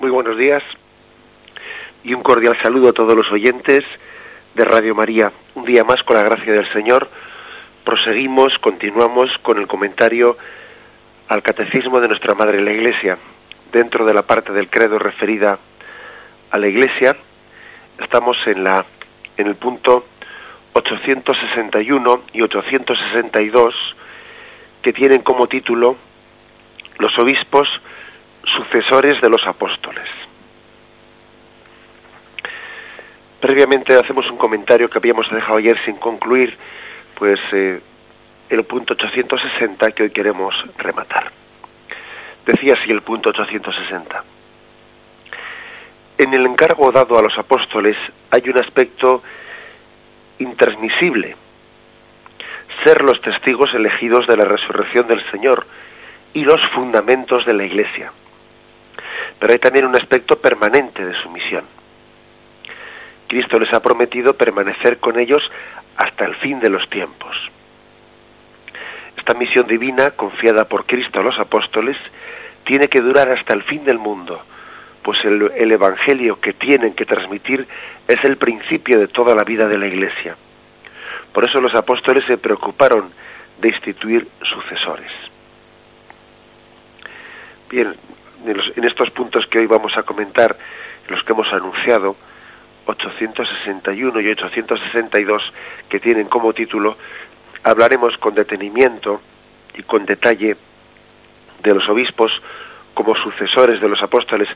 Muy buenos días y un cordial saludo a todos los oyentes de Radio María. Un día más, con la gracia del Señor, proseguimos, continuamos con el comentario al Catecismo de nuestra Madre la Iglesia. Dentro de la parte del credo referida a la Iglesia, estamos en, la, en el punto 861 y 862, que tienen como título Los obispos sucesores de los apóstoles. Previamente hacemos un comentario que habíamos dejado ayer sin concluir, pues eh, el punto 860 que hoy queremos rematar. Decía así el punto 860. En el encargo dado a los apóstoles hay un aspecto intransmisible, ser los testigos elegidos de la resurrección del Señor y los fundamentos de la Iglesia. Pero hay también un aspecto permanente de su misión. Cristo les ha prometido permanecer con ellos hasta el fin de los tiempos. Esta misión divina, confiada por Cristo a los apóstoles, tiene que durar hasta el fin del mundo, pues el, el, Evangelio que tienen que transmitir es el principio de toda la vida de la Iglesia. Por eso los apóstoles se preocuparon de instituir sucesores. Bien, en estos puntos que hoy vamos a comentar, los que hemos anunciado, 861 y 862, que tienen como título, hablaremos con detenimiento y con detalle de los obispos como sucesores de los apóstoles.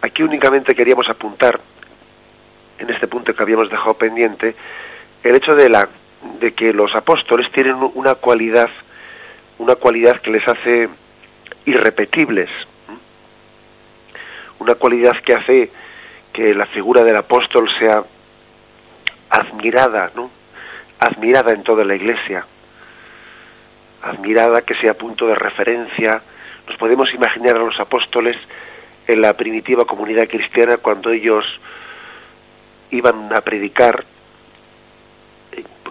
Aquí únicamente queríamos apuntar, en este punto que habíamos dejado pendiente, el hecho de, la, de que los apóstoles tienen una cualidad, una cualidad que les hace irrepetibles, una cualidad que hace que la figura del apóstol sea admirada, ¿no? Admirada en toda la iglesia, admirada que sea punto de referencia. Nos podemos imaginar a los apóstoles en la primitiva comunidad cristiana cuando ellos iban a predicar,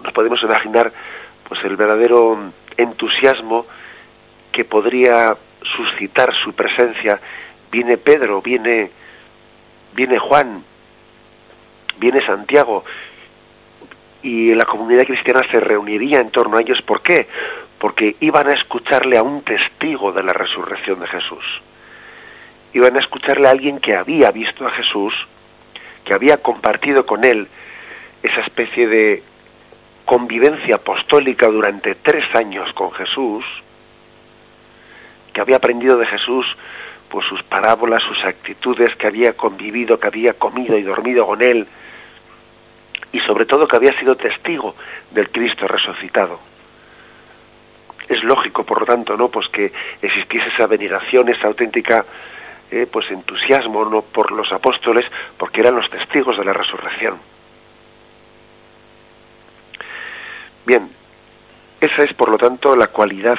nos podemos imaginar pues el verdadero entusiasmo que podría suscitar su presencia viene Pedro, viene, viene Juan, viene Santiago, y la comunidad cristiana se reuniría en torno a ellos. ¿Por qué? Porque iban a escucharle a un testigo de la resurrección de Jesús. Iban a escucharle a alguien que había visto a Jesús, que había compartido con él esa especie de convivencia apostólica durante tres años con Jesús, que había aprendido de Jesús pues sus parábolas, sus actitudes, que había convivido, que había comido y dormido con él, y sobre todo que había sido testigo del Cristo resucitado. Es lógico, por lo tanto, no, pues que existiese esa veneración, esa auténtica, eh, pues entusiasmo, no, por los apóstoles, porque eran los testigos de la resurrección. Bien, esa es, por lo tanto, la cualidad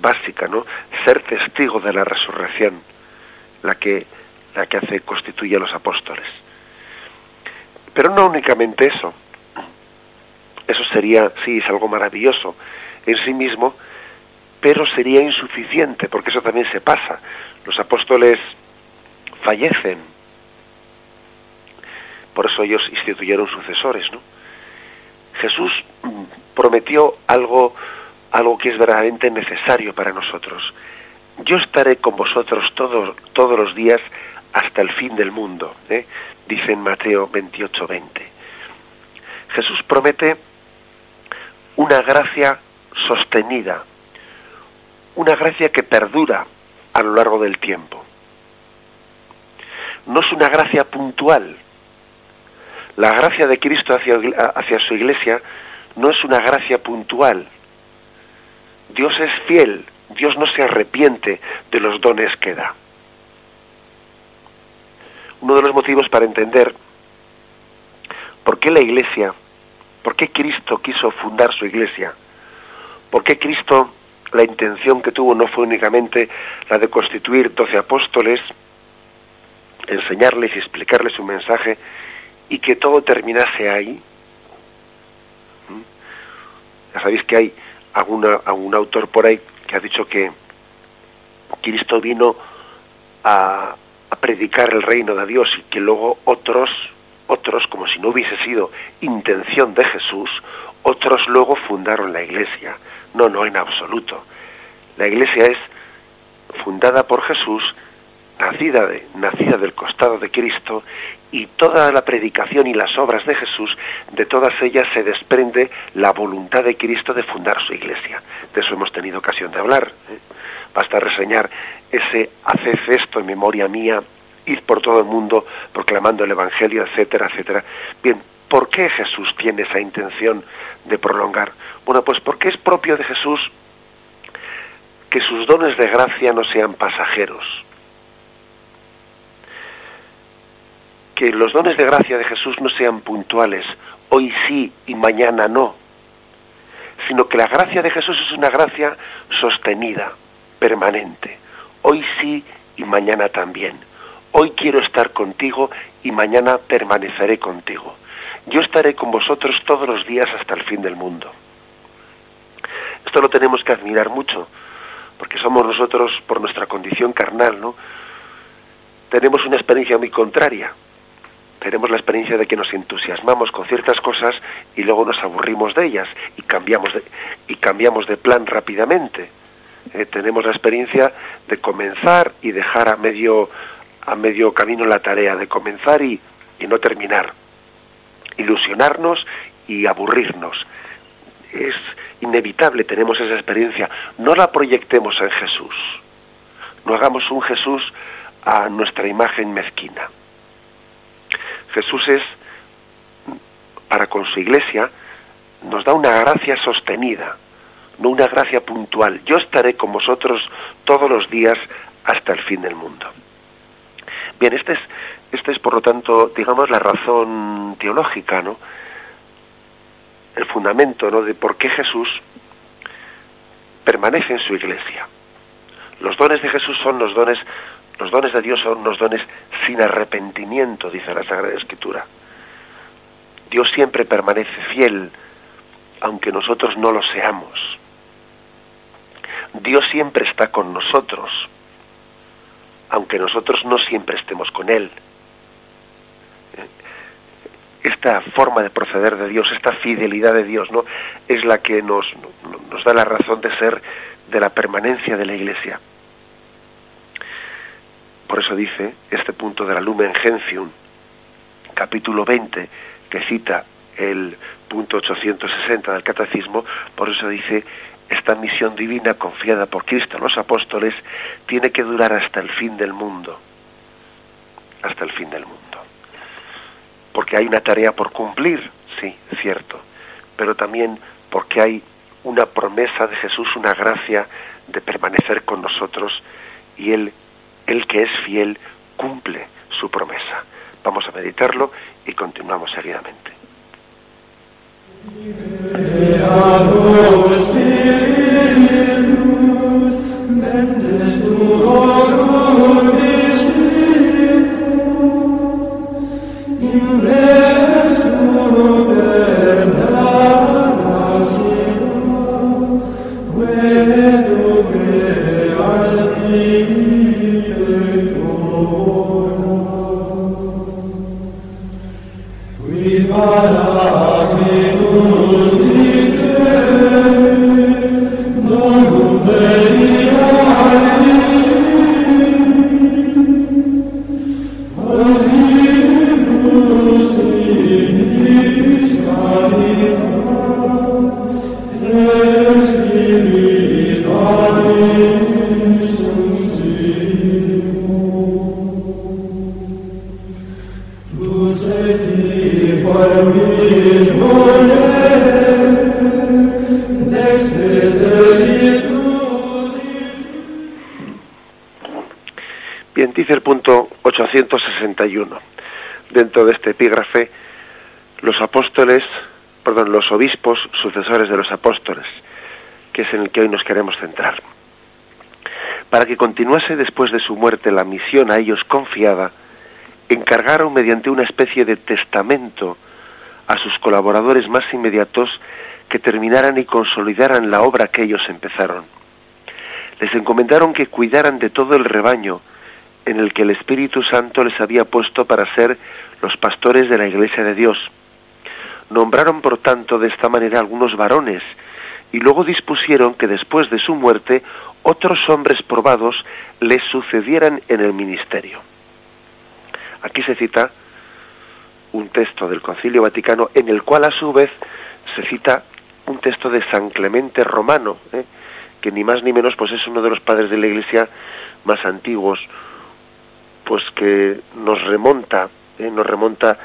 básica, ¿no? Ser testigo de la resurrección, la que, la que hace, constituye a los apóstoles. Pero no únicamente eso. Eso sería, sí, es algo maravilloso en sí mismo, pero sería insuficiente, porque eso también se pasa. Los apóstoles fallecen. Por eso ellos instituyeron sucesores, ¿no? Jesús mm, prometió algo algo que es verdaderamente necesario para nosotros. Yo estaré con vosotros todos, todos los días hasta el fin del mundo, ¿eh? dice en Mateo 28, 20. Jesús promete una gracia sostenida, una gracia que perdura a lo largo del tiempo. No es una gracia puntual. La gracia de Cristo hacia, hacia su iglesia no es una gracia puntual, Dios es fiel, Dios no se arrepiente de los dones que da. Uno de los motivos para entender por qué la iglesia, por qué Cristo quiso fundar su iglesia, por qué Cristo la intención que tuvo no fue únicamente la de constituir doce apóstoles, enseñarles y explicarles su mensaje y que todo terminase ahí. ¿Mm? Ya sabéis que hay a un autor por ahí que ha dicho que Cristo vino a, predicar el reino de Dios y que luego otros, otros, como si no hubiese sido intención de Jesús, otros luego fundaron la iglesia. No, no, en absoluto. La iglesia es fundada por Jesús, nacida, de, nacida del costado de Cristo, y toda la predicación y las obras de Jesús, de todas ellas se desprende la voluntad de Cristo de fundar su iglesia. De eso hemos tenido ocasión de hablar. ¿eh? Basta reseñar ese haced esto en memoria mía, ir por todo el mundo proclamando el Evangelio, etcétera, etcétera. Bien, ¿por qué Jesús tiene esa intención de prolongar? Bueno, pues porque es propio de Jesús que sus dones de gracia no sean pasajeros. Que los dones de gracia de Jesús no sean puntuales, hoy sí y mañana no, sino que la gracia de Jesús es una gracia sostenida, permanente. Hoy sí y mañana también. Hoy quiero estar contigo y mañana permaneceré contigo. Yo estaré con vosotros todos los días hasta el fin del mundo. Esto lo tenemos que admirar mucho, porque somos nosotros, por nuestra condición carnal, ¿no? Tenemos una experiencia muy contraria. Tenemos la experiencia de que nos entusiasmamos con ciertas cosas y luego nos aburrimos de ellas y cambiamos de, y cambiamos de plan rápidamente. Eh, tenemos la experiencia de comenzar y dejar a medio a medio camino la tarea, de comenzar y, y no terminar, ilusionarnos y aburrirnos. Es inevitable, tenemos esa experiencia. No la proyectemos en Jesús. No hagamos un Jesús a nuestra imagen mezquina. Jesús es, para con su iglesia, nos da una gracia sostenida, no una gracia puntual. Yo estaré con vosotros todos los días hasta el fin del mundo. Bien, este es, este es por lo tanto, digamos, la razón teológica, ¿no? El fundamento, ¿no? De por qué Jesús permanece en su iglesia. Los dones de Jesús son los dones, los dones de Dios son los dones sin arrepentimiento, dice la Sagrada Escritura. Dios siempre permanece fiel, aunque nosotros no lo seamos. Dios siempre está con nosotros, aunque nosotros no siempre estemos con Él. Esta forma de proceder de Dios, esta fidelidad de Dios, ¿no? Es la que nos, nos da la razón de ser de la permanencia de la Iglesia. Por eso dice este punto de la Lumen Gentium, capítulo 20, que cita el punto 860 del Catecismo, por eso dice esta misión divina confiada por Cristo a los apóstoles tiene que durar hasta el fin del mundo. Hasta el fin del mundo. Porque hay una tarea por cumplir, sí, cierto, pero también porque hay una promesa de Jesús, una gracia de permanecer con nosotros y Él, el que es fiel, cumple su promesa. Vamos a meditarlo y continuamos seguidamente. Dentro de este epígrafe, los apóstoles, perdón, los obispos sucesores de los apóstoles, que es en el que hoy nos queremos centrar. Para que continuase después de su muerte la misión a ellos confiada, encargaron mediante una especie de testamento a sus colaboradores más inmediatos que terminaran y consolidaran la obra que ellos empezaron. Les encomendaron que cuidaran de todo el rebaño, en el que el Espíritu Santo les había puesto para ser los pastores de la Iglesia de Dios. Nombraron, por tanto, de esta manera algunos varones, y luego dispusieron que después de su muerte otros hombres probados les sucedieran en el ministerio. Aquí se cita un texto del Concilio Vaticano en el cual a su vez se cita un texto de San Clemente Romano, ¿eh? que ni más ni menos pues es uno de los padres de la Iglesia más antiguos, pues que nos remonta, ¿eh? nos remonta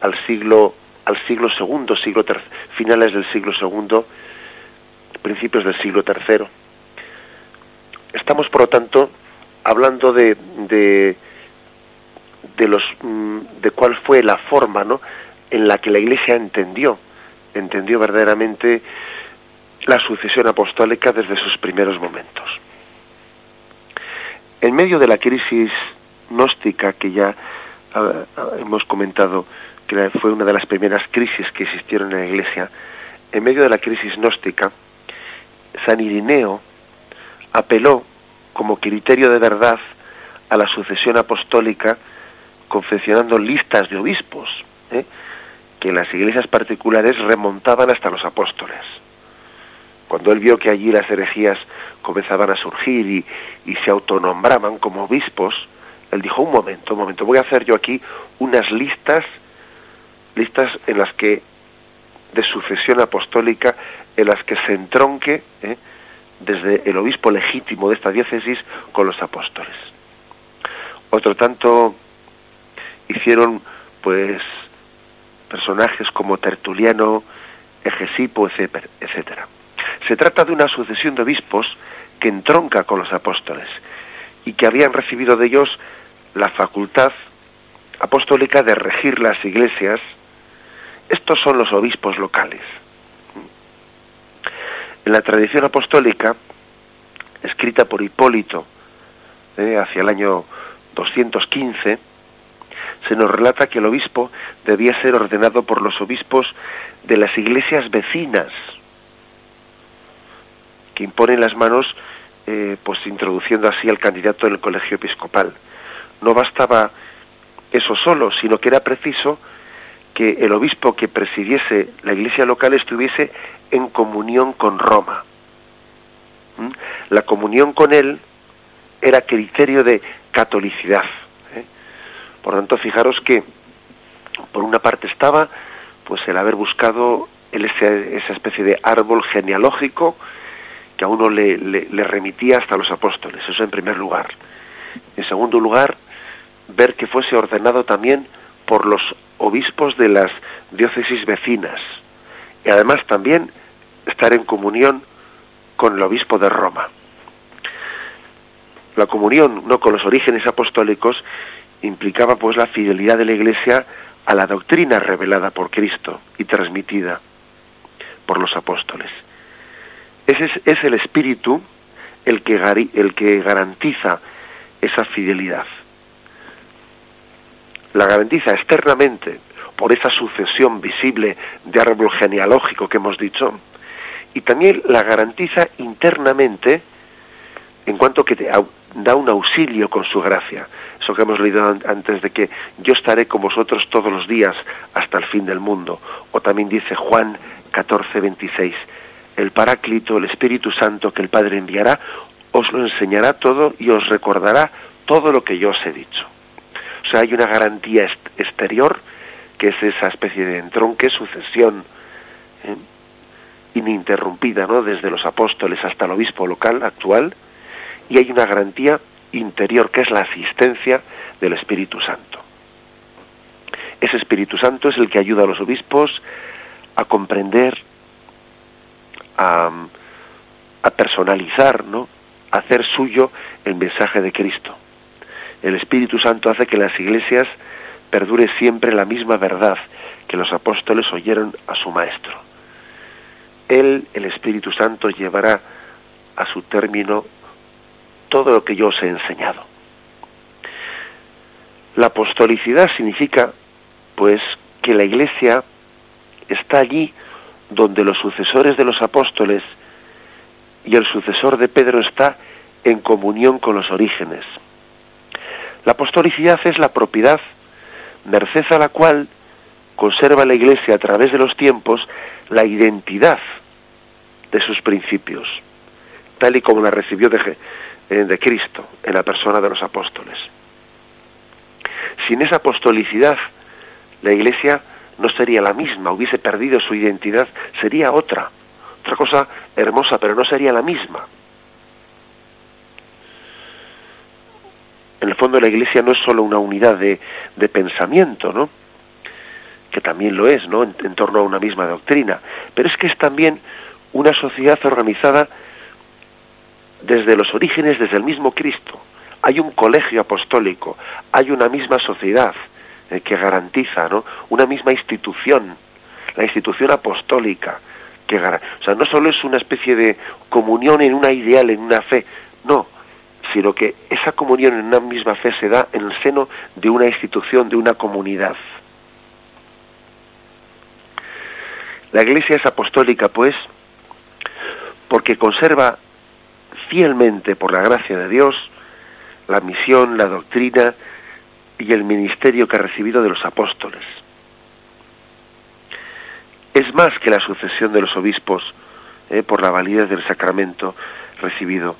al siglo al siglo segundo, siglo finales del siglo segundo, principios del siglo tercero. Estamos, por lo tanto, hablando de, de, de los mm, de cuál fue la forma, ¿no? en la que la Iglesia entendió, entendió verdaderamente la sucesión apostólica desde sus primeros momentos. En medio de la crisis gnóstica que ya ah, ah, hemos comentado, que fue una de las primeras crisis que existieron en la Iglesia, en medio de la crisis gnóstica, San Irineo apeló como criterio de verdad a la sucesión apostólica confeccionando listas de obispos, ¿eh? que las iglesias particulares remontaban hasta los apóstoles. Cuando él vio que allí las herejías comenzaban a surgir y, y se autonombraban como obispos, él dijo, un momento, un momento, voy a hacer yo aquí unas listas, listas en las que, de sucesión apostólica, en las que se entronque ¿eh? desde el obispo legítimo de esta diócesis con los apóstoles. Otro tanto hicieron pues personajes como Tertuliano, Egesipo, etcétera. Se trata de una sucesión de obispos que entronca con los apóstoles y que habían recibido de ellos la facultad apostólica de regir las iglesias. Estos son los obispos locales. En la tradición apostólica, escrita por Hipólito eh, hacia el año 215, se nos relata que el obispo debía ser ordenado por los obispos de las iglesias vecinas, que imponen las manos, eh, pues introduciendo así al candidato en el colegio episcopal. No bastaba eso solo, sino que era preciso que el obispo que presidiese la iglesia local estuviese en comunión con Roma. ¿Mm? La comunión con él era criterio de catolicidad. ¿eh? Por lo tanto, fijaros que por una parte estaba pues el haber buscado esa especie de árbol genealógico que a uno le, le remitía hasta los apóstoles, eso en primer lugar. En segundo lugar, ver que fuese ordenado también por los obispos de las diócesis vecinas y además también estar en comunión con el obispo de Roma. La comunión no con los orígenes apostólicos implicaba pues la fidelidad de la Iglesia a la doctrina revelada por Cristo y transmitida por los apóstoles. Ese es, el espíritu el que, el que garantiza esa fidelidad. La garantiza externamente por esa sucesión visible de árbol genealógico que hemos dicho, y también la garantiza internamente en cuanto que te da un auxilio con su gracia. Eso que hemos leído antes de que yo estaré con vosotros todos los días hasta el fin del mundo. O también dice Juan 14, 26, el Paráclito, el Espíritu Santo que el Padre enviará, os lo enseñará todo y os recordará todo lo que yo os he dicho. O sea, hay una garantía exterior que es esa especie de entronque, sucesión, ¿eh? ininterrumpida, ¿no? Desde los apóstoles hasta el obispo local actual, y hay una garantía interior que es la asistencia del Espíritu Santo. Ese Espíritu Santo es el que ayuda a los obispos a comprender, a, personalizar, ¿no? a hacer suyo el mensaje de Cristo. El Espíritu Santo hace que las iglesias perdure siempre la misma verdad que los apóstoles oyeron a su Maestro. Él, el Espíritu Santo, llevará a su término todo lo que yo os he enseñado. La apostolicidad significa, pues, que la Iglesia está allí donde los sucesores de los apóstoles y el sucesor de Pedro está en comunión con los orígenes. La apostolicidad es la propiedad, merced a la cual conserva la Iglesia a través de los tiempos la identidad de sus principios, tal y como la recibió de, eh, Cristo en la persona de los apóstoles. Sin esa apostolicidad, la Iglesia no sería la misma, hubiese perdido su identidad, sería otra, otra cosa hermosa, pero no sería la misma. En el fondo la Iglesia no es solo una unidad de, pensamiento, ¿no? que también lo es, ¿no? En, torno a una misma doctrina, pero es que es también una sociedad organizada desde los orígenes, desde el mismo Cristo. Hay un colegio apostólico, hay una misma sociedad eh, que garantiza, ¿no? Una misma institución, la institución apostólica, que o sea, no solo es una especie de comunión en una ideal, en una fe, no, sino que esa comunión en una misma fe se da en el seno de una institución, de una comunidad. La Iglesia es apostólica, pues, porque conserva fielmente, por la gracia de Dios, la misión, la doctrina y el ministerio que ha recibido de los apóstoles. Es más que la sucesión de los obispos eh, por la validez del sacramento recibido,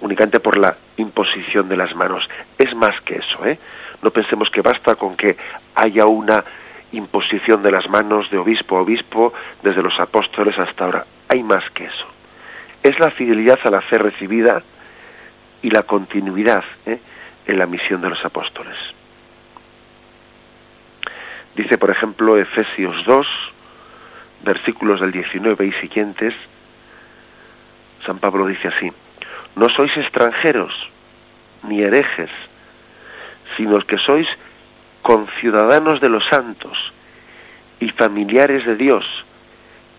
únicamente por la imposición de las manos. Es más que eso, ¿eh? No pensemos que basta con que haya una imposición de las manos de obispo a obispo desde los apóstoles hasta ahora. Hay más que eso. Es la fidelidad a la fe recibida y la continuidad ¿eh? en la misión de los apóstoles. Dice, por ejemplo, Efesios 2, versículos del 19 y siguientes, San Pablo dice así, no sois extranjeros ni herejes, sino que sois conciudadanos de los santos y familiares de Dios,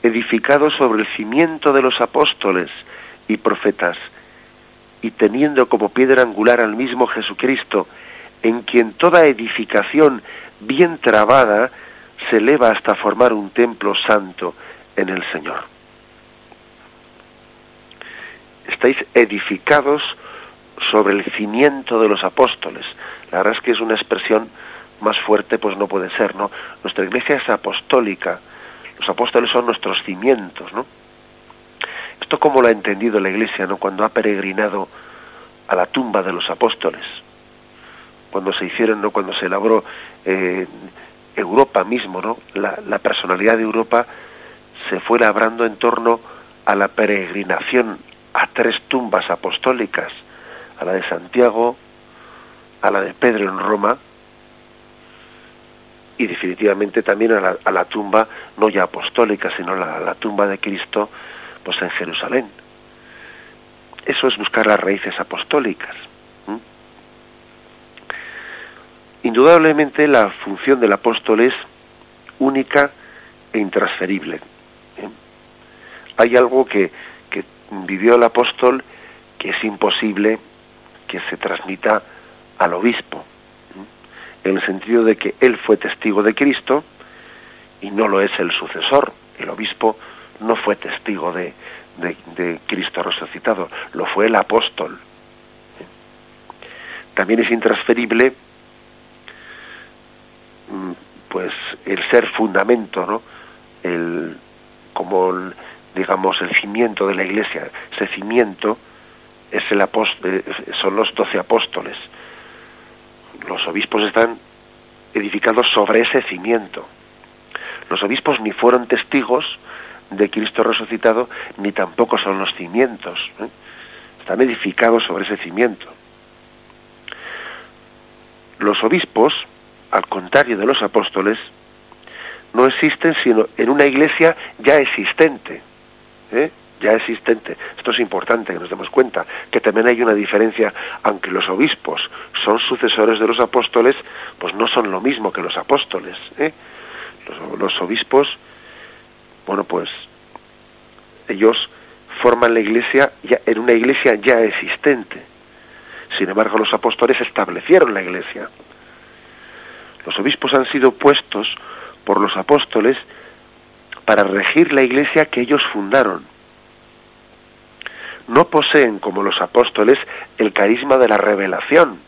edificados sobre el cimiento de los apóstoles y profetas, y teniendo como piedra angular al mismo Jesucristo, en quien toda edificación bien trabada se eleva hasta formar un templo santo en el Señor. Estáis edificados sobre el cimiento de los apóstoles. La verdad es que es una expresión más fuerte, pues no puede ser, ¿no? Nuestra iglesia es apostólica. Los apóstoles son nuestros cimientos, ¿no? Esto como lo ha entendido la iglesia, ¿no? Cuando ha peregrinado a la tumba de los apóstoles. Cuando se hicieron, ¿no? Cuando se elaboró eh, Europa mismo, ¿no? La, la personalidad de Europa se fue labrando en torno a la peregrinación a tres tumbas apostólicas, a la de Santiago, a la de Pedro en Roma y definitivamente también a la, a tumba no ya apostólica, sino la, la tumba de Cristo pues en Jerusalén. Eso es buscar las raíces apostólicas. Indudablemente la función del apóstol es única e intransferible. Hay algo que vivió el apóstol que es imposible que se transmita al obispo, en el sentido de que él fue testigo de Cristo y no lo es el sucesor. El obispo no fue testigo de, de, Cristo resucitado, lo fue el apóstol. También es intransferible mm, pues el ser fundamento, ¿no? El, como el, digamos el cimiento de la iglesia, ese cimiento es el apóstol, son los doce apóstoles. Los obispos están edificados sobre ese cimiento. Los obispos ni fueron testigos de Cristo resucitado, ni tampoco son los cimientos. ¿eh? Están edificados sobre ese cimiento. Los obispos, al contrario de los apóstoles, no existen sino en una iglesia ya existente. ¿Eh? ya existente. Esto es importante que nos demos cuenta, que también hay una diferencia, aunque los obispos son sucesores de los apóstoles, pues no son lo mismo que los apóstoles. ¿eh? Los, los obispos bueno, pues ellos forman la iglesia ya, en una iglesia ya existente. Sin embargo, los apóstoles establecieron la iglesia. Los obispos han sido puestos por los apóstoles para regir la iglesia que ellos fundaron. No poseen, como los apóstoles, el carisma de la revelación.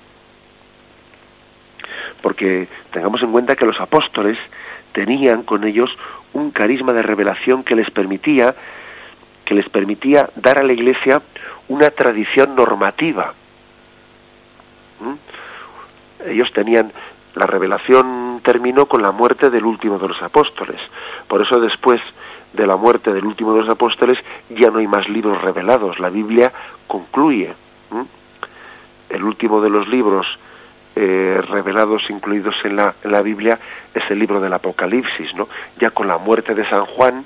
porque tengamos en cuenta que los apóstoles tenían con ellos un carisma de revelación que les permitía que les permitía dar a la Iglesia una tradición normativa. ¿Mm? Ellos tenían la revelación terminó con la muerte del último de los apóstoles. Por eso después de la muerte del último de los apóstoles ya no hay más libros revelados. La Biblia concluye. El último de los libros eh, revelados incluidos en la, en la Biblia es el libro del Apocalipsis, ¿no? Ya con la muerte de San Juan,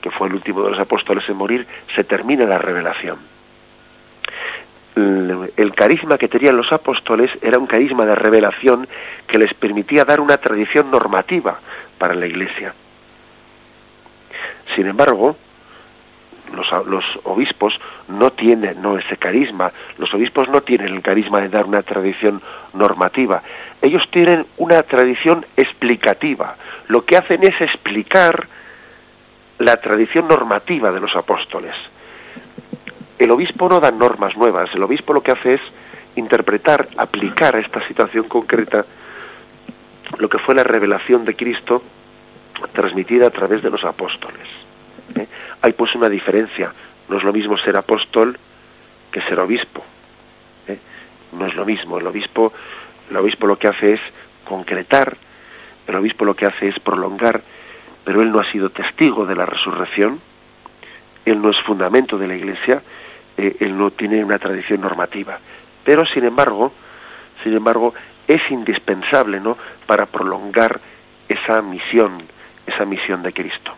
que fue el último de los apóstoles en morir, se termina la revelación. El, carisma que tenían los apóstoles era un carisma de revelación que les permitía dar una tradición normativa para la Iglesia. Sin embargo, los, obispos no tienen no ese carisma, los obispos no tienen el carisma de dar una tradición normativa, ellos tienen una tradición explicativa, lo que hacen es explicar la tradición normativa de los apóstoles. El obispo no da normas nuevas, el obispo lo que hace es interpretar, aplicar a esta situación concreta lo que fue la revelación de Cristo transmitida a través de los apóstoles. ¿eh? Hay pues una diferencia. No es lo mismo ser apóstol que ser obispo. ¿eh? No es lo mismo. El obispo, el obispo lo que hace es concretar, el obispo lo que hace es prolongar, pero él no ha sido testigo de la resurrección, él no es fundamento de la Iglesia, eh, él no tiene una tradición normativa. Pero sin embargo, sin embargo, es indispensable, ¿no? para prolongar esa misión, esa misión de Cristo.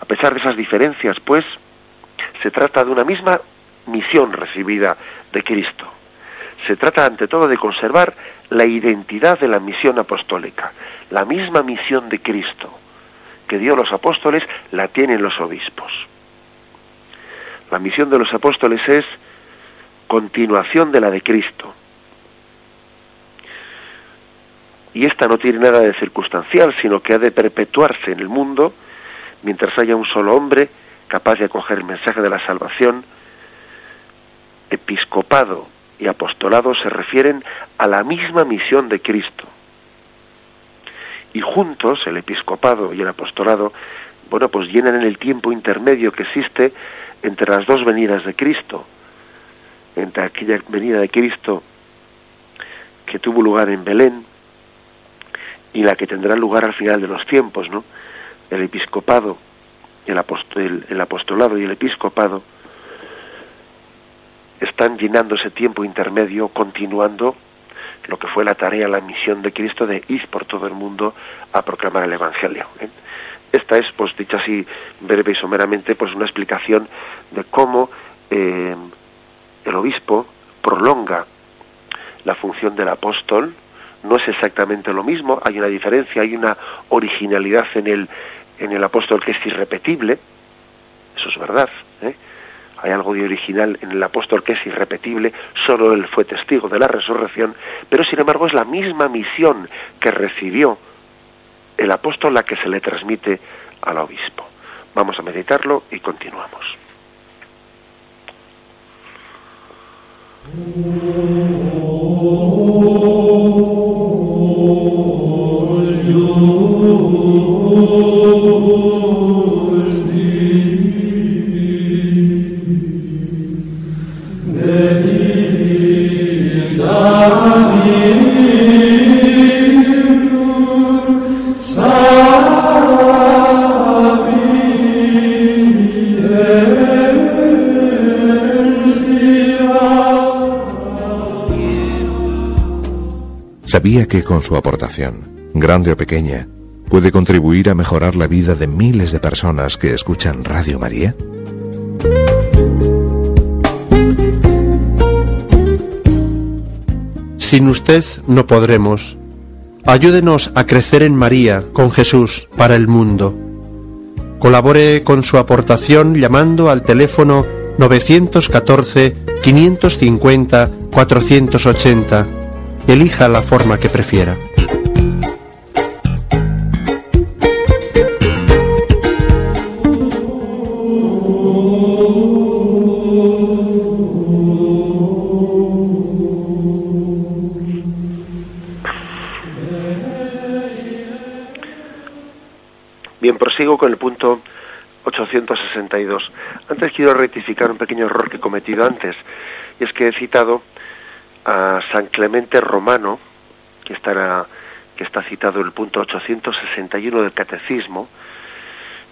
A pesar de esas diferencias, pues, se trata de una misma misión recibida de Cristo. Se trata ante todo de conservar la identidad de la misión apostólica. La misma misión de Cristo que dio los apóstoles la tienen los obispos. La misión de los apóstoles es continuación de la de Cristo. Y esta no tiene nada de circunstancial, sino que ha de perpetuarse en el mundo mientras haya un solo hombre capaz de acoger el mensaje de la salvación, episcopado y apostolado se refieren a la misma misión de Cristo. Y juntos, el episcopado y el apostolado, bueno, pues llenan en el tiempo intermedio que existe entre las dos venidas de Cristo, entre aquella venida de Cristo que tuvo lugar en Belén y la que tendrá lugar al final de los tiempos, ¿no? el episcopado, el, el, apostolado y el episcopado están llenando ese tiempo intermedio, continuando lo que fue la tarea, la misión de Cristo de ir por todo el mundo a proclamar el Evangelio. ¿eh? Esta es, pues dicho así breve y someramente, pues una explicación de cómo eh, el obispo prolonga la función del apóstol, no es exactamente lo mismo, hay una diferencia, hay una originalidad en el, en el apóstol que es irrepetible, eso es verdad, ¿eh? hay algo de original en el apóstol que es irrepetible, solo él fue testigo de la resurrección, pero sin embargo es la misma misión que recibió el apóstol la que se le transmite al obispo. Vamos a meditarlo y continuamos. Sabía que con su aportación, grande o pequeña, puede contribuir a mejorar la vida de miles de personas que escuchan Radio María. Sin usted no podremos. Ayúdenos a crecer en María, con Jesús, para el mundo. Colabore con su aportación llamando al teléfono 914 550 480 elija la forma que prefiera. Bien, prosigo con el punto 862. Antes quiero rectificar un pequeño error que he cometido antes, y es que he citado a San Clemente Romano, que, estará, que está citado en el punto 861 del Catecismo,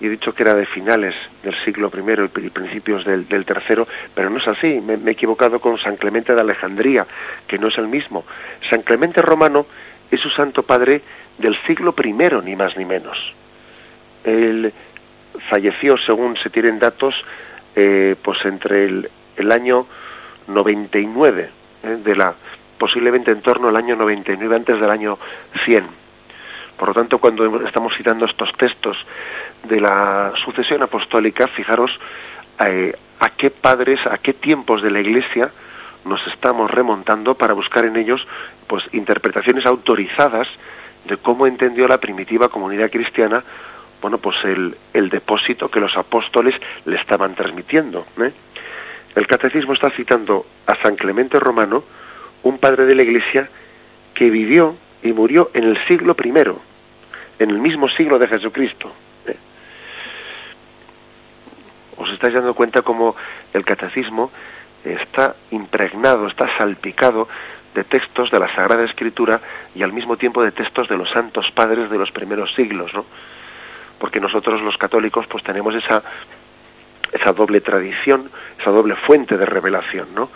y he dicho que era de finales del siglo I y principios del, del tercero, pero no es así, me, he equivocado con San Clemente de Alejandría, que no es el mismo. San Clemente Romano es su santo padre del siglo I, ni más ni menos. Él falleció, según se tienen datos, eh, pues entre el, el año 99 eh, de la posiblemente en torno al año 99 antes del año 100. Por lo tanto, cuando estamos citando estos textos de la sucesión apostólica, fijaros eh, a qué padres, a qué tiempos de la Iglesia nos estamos remontando para buscar en ellos pues interpretaciones autorizadas de cómo entendió la primitiva comunidad cristiana bueno pues el, el depósito que los apóstoles le estaban transmitiendo ¿eh? El catecismo está citando a San Clemente Romano un padre de la iglesia que vivió y murió en el siglo primero en el mismo siglo de Jesucristo ¿eh? os estáis dando cuenta cómo el catecismo está impregnado, está salpicado de textos de la Sagrada Escritura y al mismo tiempo de textos de los santos padres de los primeros siglos, ¿no? Porque nosotros los católicos pues tenemos esa esa doble tradición, esa doble fuente de revelación, ¿no?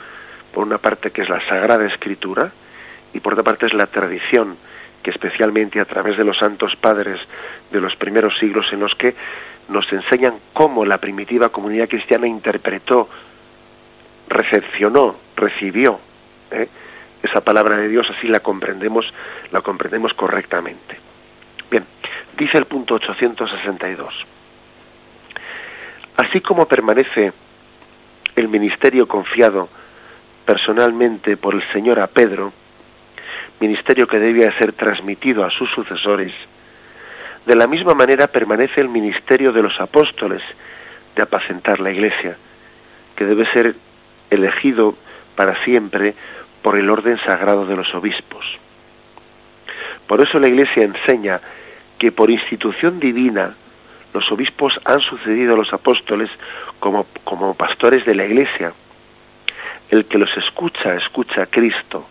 Por una parte que es la Sagrada Escritura y por otra parte es la tradición que especialmente a través de los santos padres de los primeros siglos en los que nos enseñan cómo la primitiva comunidad cristiana interpretó, recepcionó, recibió ¿eh? esa palabra de Dios, así la comprendemos, la comprendemos correctamente. Bien, dice el punto 862. Así como permanece el ministerio confiado personalmente por el Señor a Pedro, ministerio que debía ser transmitido a sus sucesores, de la misma manera permanece el ministerio de los apóstoles de apacentar la iglesia, que debe ser elegido para siempre por el orden sagrado de los obispos. Por eso la Iglesia enseña que por institución divina los obispos han sucedido a los apóstoles como, como pastores de la Iglesia. El que los escucha, escucha a Cristo.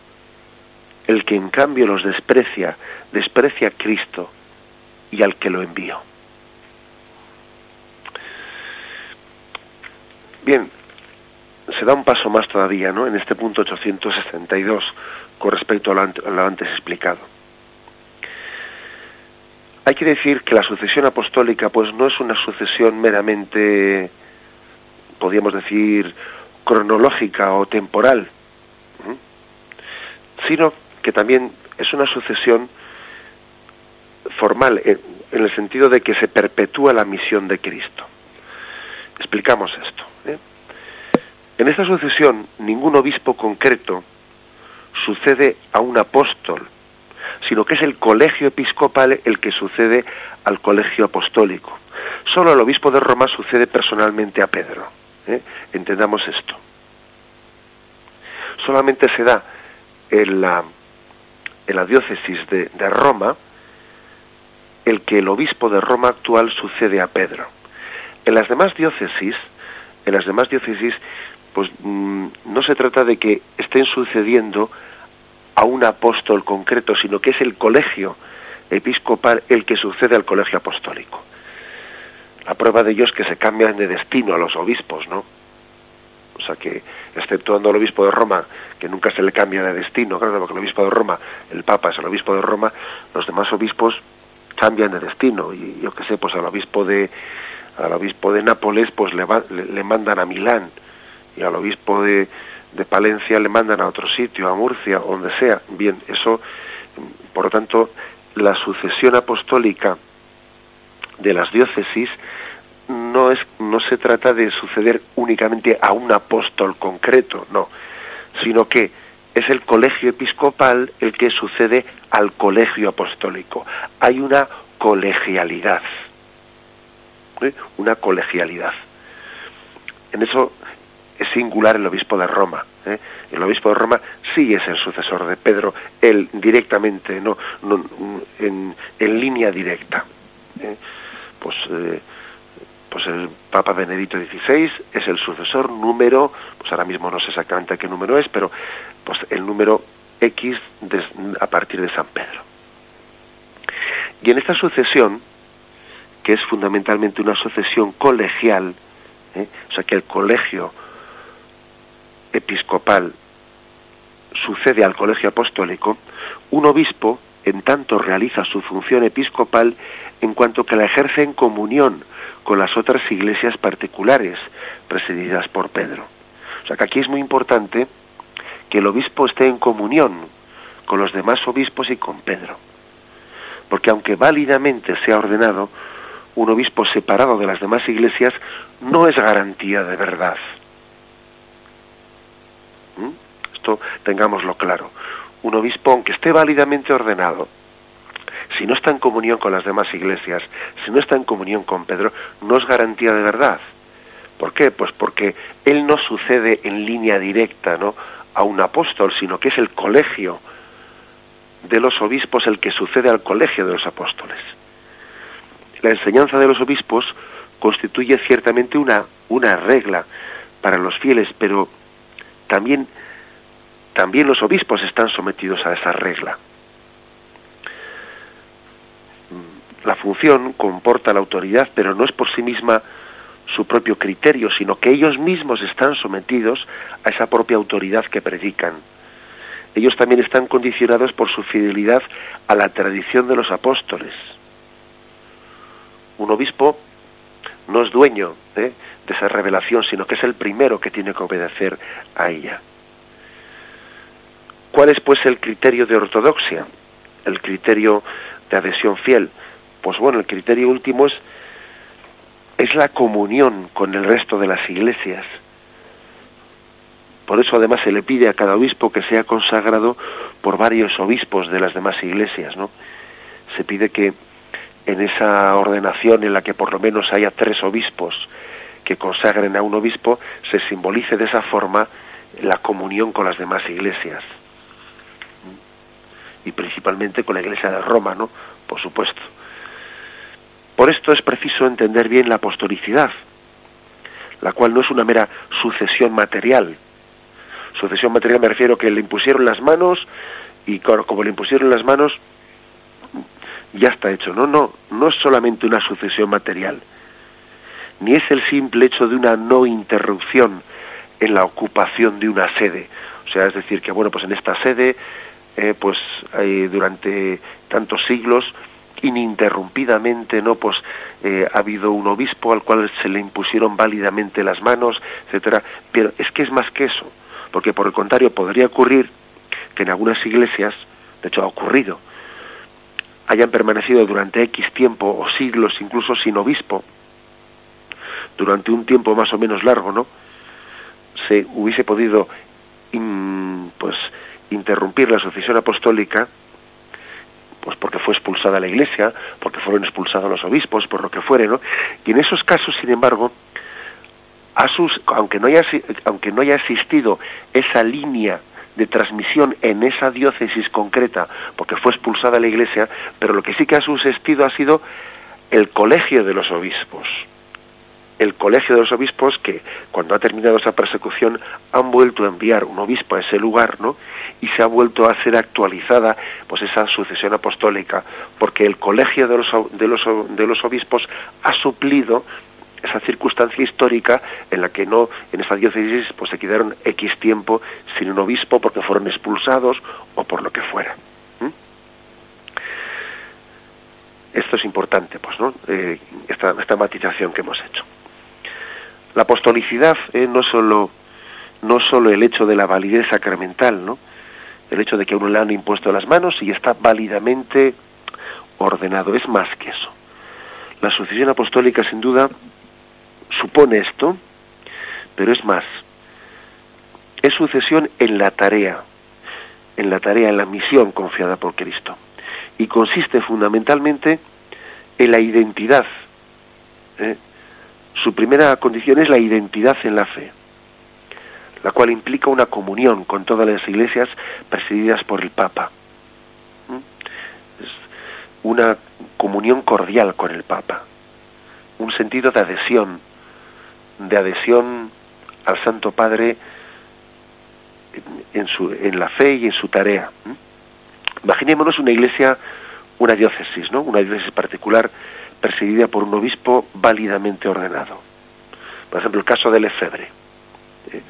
El que en cambio los desprecia, desprecia a Cristo y al que lo envió. Bien, se da un paso más todavía, ¿no? En este punto 862 con respecto a lo, antes explicado. Hay que decir que la sucesión apostólica, pues, no es una sucesión meramente, podríamos decir, cronológica o temporal, sino que también es una sucesión formal, en el sentido de que se perpetúa la misión de Cristo. Explicamos esto. ¿eh? En esta sucesión, ningún obispo concreto sucede a un apóstol, sino que es el colegio episcopal el que sucede al colegio apostólico. Solo el obispo de Roma sucede personalmente a Pedro. ¿eh? Entendamos esto. Solamente se da en la, en la diócesis de, de Roma el que el obispo de Roma actual sucede a Pedro. En las demás diócesis, en las demás diócesis pues mm, no se trata de que estén sucediendo a un apóstol concreto, sino que es el colegio episcopal el que sucede al colegio apostólico. La prueba de ello es que se cambian de destino a los obispos, ¿no? O sea que, exceptuando al obispo de Roma, que nunca se le cambia de destino, claro, porque el obispo de Roma, el Papa es el obispo de Roma, los demás obispos cambian de destino. Y yo qué sé, pues al obispo de al obispo de Nápoles, pues le, le mandan a Milán y al obispo de, de Palencia le mandan a otro sitio, a Murcia, donde sea. Bien, eso, por lo tanto, la sucesión apostólica de las diócesis no es no se trata de suceder únicamente a un apóstol concreto, no, sino que es el colegio episcopal el que sucede al colegio apostólico. Hay una colegialidad, ¿eh? una colegialidad. En eso es singular el obispo de Roma. ¿eh? El obispo de Roma sí es el sucesor de Pedro, él directamente, no, en, línea directa. ¿eh? pues eh, pues el Papa Benedicto XVI es el sucesor número, pues ahora mismo no sé exactamente qué número es, pero pues el número X a partir de San Pedro. Y en esta sucesión, que es fundamentalmente una sucesión colegial, ¿eh? o sea que el colegio episcopal sucede al colegio apostólico, un obispo en tanto realiza su función episcopal en cuanto que la ejerce en comunión con las otras iglesias particulares presididas por Pedro. O sea que aquí es muy importante que el obispo esté en comunión con los demás obispos y con Pedro. Porque aunque válidamente sea ordenado, un obispo separado de las demás iglesias no es garantía de verdad. ¿Mm? Tengámoslo claro. Un obispo, aunque esté válidamente ordenado, si no está en comunión con las demás iglesias, si no está en comunión con Pedro, no es garantía de verdad. ¿Por qué? Pues porque él no sucede en línea directa, ¿no? a un apóstol, sino que es el colegio de los obispos el que sucede al colegio de los apóstoles. La enseñanza de los obispos constituye ciertamente una, una regla para los fieles, pero también, también los obispos están sometidos a esa regla. La función comporta la autoridad, pero no es por sí misma su propio criterio, sino que ellos mismos están sometidos a esa propia autoridad que predican. Ellos también están condicionados por su fidelidad a la tradición de los apóstoles. Un obispo no es dueño ¿eh? de esa revelación, sino que es el primero que tiene que obedecer a ella. ¿Cuál es pues el criterio de ortodoxia? El criterio de adhesión fiel. Pues bueno, el criterio último es es la comunión con el resto de las iglesias. Por eso además se le pide a cada obispo que sea consagrado por varios obispos de las demás iglesias, ¿no? Se pide que en esa ordenación en la que por lo menos haya tres obispos que consagren a un obispo, se simbolice de esa forma la comunión con las demás iglesias. Y principalmente con la iglesia de Roma, ¿no? Por supuesto. Por esto es preciso entender bien la apostolicidad, la cual no es una mera sucesión material. Sucesión material me refiero que le impusieron las manos y como le impusieron las manos ya está hecho. No, no, no es solamente una sucesión material, ni es el simple hecho de una no interrupción en la ocupación de una sede. O sea, es decir, que bueno, pues en esta sede, eh, pues durante tantos siglos ininterrumpidamente, ¿no? Pues eh, ha habido un obispo al cual se le impusieron válidamente las manos, etcétera. Pero es que es más que eso, porque por el contrario podría ocurrir que en algunas iglesias, de hecho ha ocurrido, hayan permanecido durante X tiempo o siglos incluso sin obispo, durante un tiempo más o menos largo, ¿no? Se hubiese podido pues interrumpir la sucesión apostólica pues porque fue expulsada la iglesia, porque fueron expulsados los obispos, por lo que fuere, ¿no? Y en esos casos, sin embargo, a sus, aunque, no haya, aunque no haya existido esa línea de transmisión en esa diócesis concreta, porque fue expulsada la iglesia, pero lo que sí que ha subsistido ha sido el colegio de los obispos el colegio de los obispos que cuando ha terminado esa persecución han vuelto a enviar un obispo a ese lugar, ¿no? Y se ha vuelto a ser actualizada pues esa sucesión apostólica, porque el colegio de los de los de los obispos ha suplido esa circunstancia histórica en la que no en esa diócesis pues se quedaron X tiempo sin un obispo porque fueron expulsados o por lo que fuera. Esto es importante, pues, ¿no? Eh, esta, esta matización que hemos hecho. La apostolicidad es no solo no solo el hecho de la validez sacramental, ¿no? El hecho de que a uno le han impuesto las manos y está válidamente ordenado, es más que eso. La sucesión apostólica sin duda supone esto, pero es más. Es sucesión en la tarea, en la tarea, en la misión confiada por Cristo. Y consiste fundamentalmente en la identidad ¿eh? Su primera condición es la identidad en la fe, la cual implica una comunión con todas las iglesias presididas por el Papa. ¿Mm? Es una comunión cordial con el Papa. un sentido de adhesión, de adhesión al Santo Padre en, su, en la fe y en su tarea. Imaginémonos una iglesia, una diócesis, ¿no? Una diócesis particular presidida por un obispo válidamente ordenado. Por ejemplo, el caso de Lefebvre. ¿eh?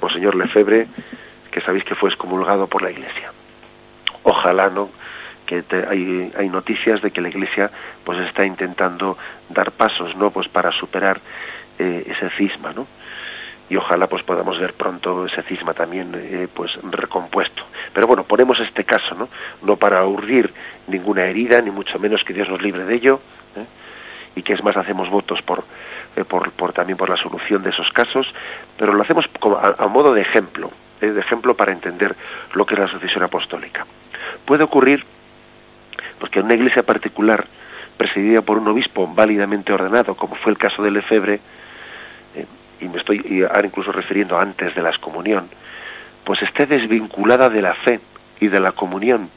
Monseñor Lefebvre, que sabéis que fue excomulgado por la iglesia. Ojalá, ¿no? que hay, hay noticias de que la Iglesia pues está intentando dar pasos no pues para superar eh, ese cisma no y ojalá pues podamos ver pronto ese cisma también eh, pues recompuesto. Pero bueno ponemos este caso no no para urdir ninguna herida ni mucho menos que Dios nos libre de ello ¿eh? y que es más hacemos votos por, por, por también por la solución de esos casos pero lo hacemos como a, modo de ejemplo de ejemplo para entender lo que es la sucesión apostólica. Puede ocurrir porque en una iglesia particular, presidida por un obispo válidamente ordenado, como fue el caso de Lefebvre, eh, y me estoy ahora incluso refiriendo antes de la excomunión, pues esté desvinculada de la fe y de la comunión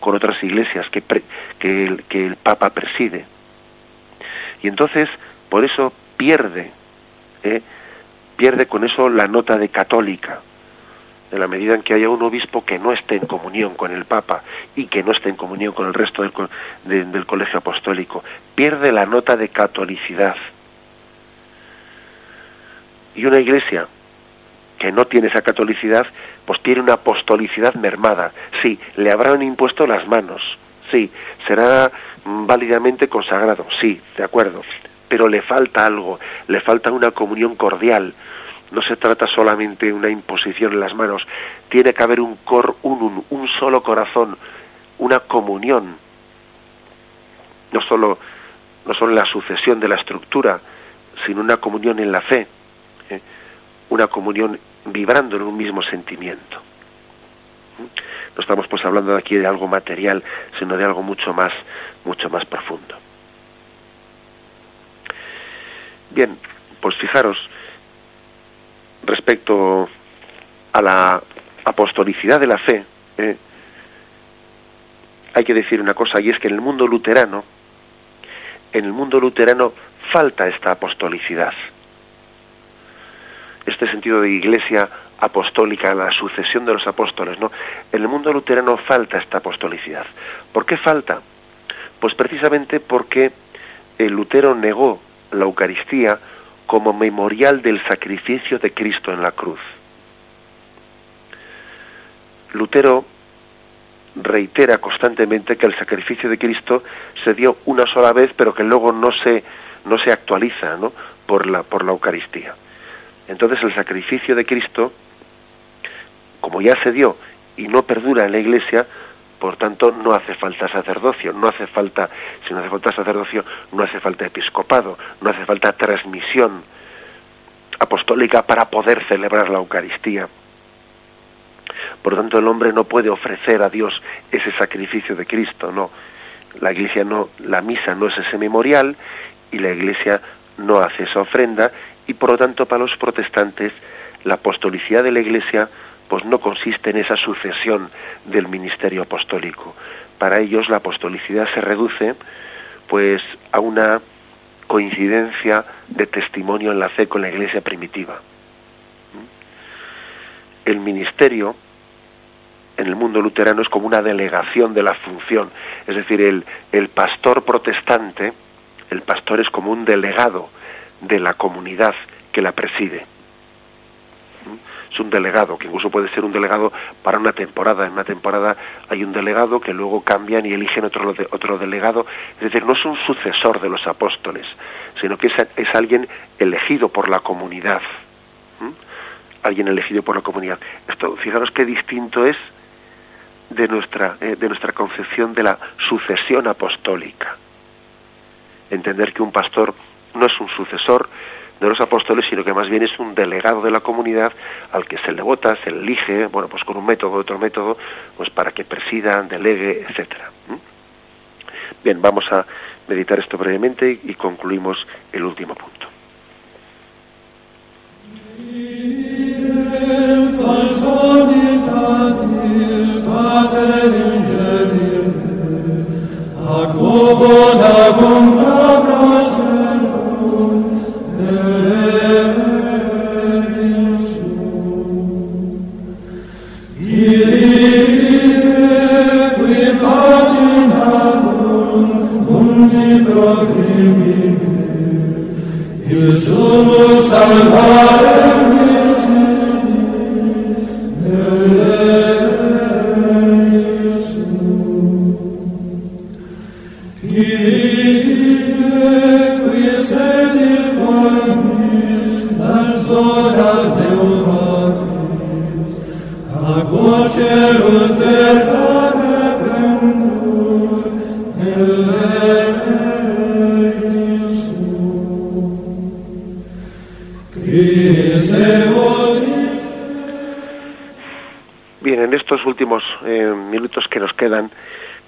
con otras iglesias que, que, el, que el Papa preside. Y entonces, por eso pierde, eh, pierde con eso la nota de católica, en la medida en que haya un obispo que no esté en comunión con el Papa y que no esté en comunión con el resto del, del colegio apostólico, pierde la nota de catolicidad. Y una iglesia que no tiene esa catolicidad, pues tiene una apostolicidad mermada. Sí, le habrán impuesto las manos, sí, será válidamente consagrado, sí, de acuerdo, pero le falta algo, le falta una comunión cordial, no se trata solamente de una imposición en las manos, tiene que haber un cor unum, un solo corazón, una comunión, no solo, no solo la sucesión de la estructura, sino una comunión en la fe. Una comunión vibrando en un mismo sentimiento. ¿Mm? No estamos pues hablando aquí de algo material, sino de algo mucho más, mucho más profundo. Bien, pues fijaros, respecto a la apostolicidad de la fe, eh, hay que decir una cosa, y es que en el mundo luterano, en el mundo luterano falta esta apostolicidad. Este sentido de iglesia apostólica, la sucesión de los apóstoles, ¿no? En el mundo luterano falta esta apostolicidad. ¿Por qué falta? Pues precisamente porque el Lutero negó la Eucaristía como memorial del sacrificio de Cristo en la cruz. Lutero reitera constantemente que el sacrificio de Cristo se dio una sola vez, pero que luego no se no se actualiza, ¿no? por la por la Eucaristía. Entonces el sacrificio de Cristo como ya se dio y no perdura en la Iglesia, por tanto, no hace falta sacerdocio, no hace falta, si no hace falta sacerdocio, no hace falta episcopado, no hace falta transmisión apostólica para poder celebrar la Eucaristía. Por tanto, el hombre no puede ofrecer a Dios ese sacrificio de Cristo, no. La iglesia no, la misa no es ese memorial y la iglesia no hace esa ofrenda y por lo tanto para los protestantes la apostolicidad de la iglesia pues no consiste en esa sucesión del ministerio apostólico. Para ellos la apostolicidad se reduce pues a una coincidencia de testimonio en la fe con la iglesia primitiva. El ministerio en el mundo luterano es como una delegación de la función, es decir, el, el pastor protestante, el pastor es como un delegado de la comunidad que la preside es un delegado, que incluso puede ser un delegado para una temporada. En una temporada hay un delegado que luego cambian y eligen otro, otro delegado. Es decir, no es un sucesor de los apóstoles, sino que es, alguien elegido por la comunidad. Alguien elegido por la comunidad. Esto, fijaros qué distinto es de nuestra, eh, de nuestra concepción de la sucesión apostólica. Entender que un pastor no es un sucesor, de los apóstoles, sino que más bien es un delegado de la comunidad al que se le vota, se elige, bueno, pues con un método, otro método, pues para que presida, delegue, etcétera. Bien, vamos a meditar esto brevemente y concluimos el último punto. tubuh sambal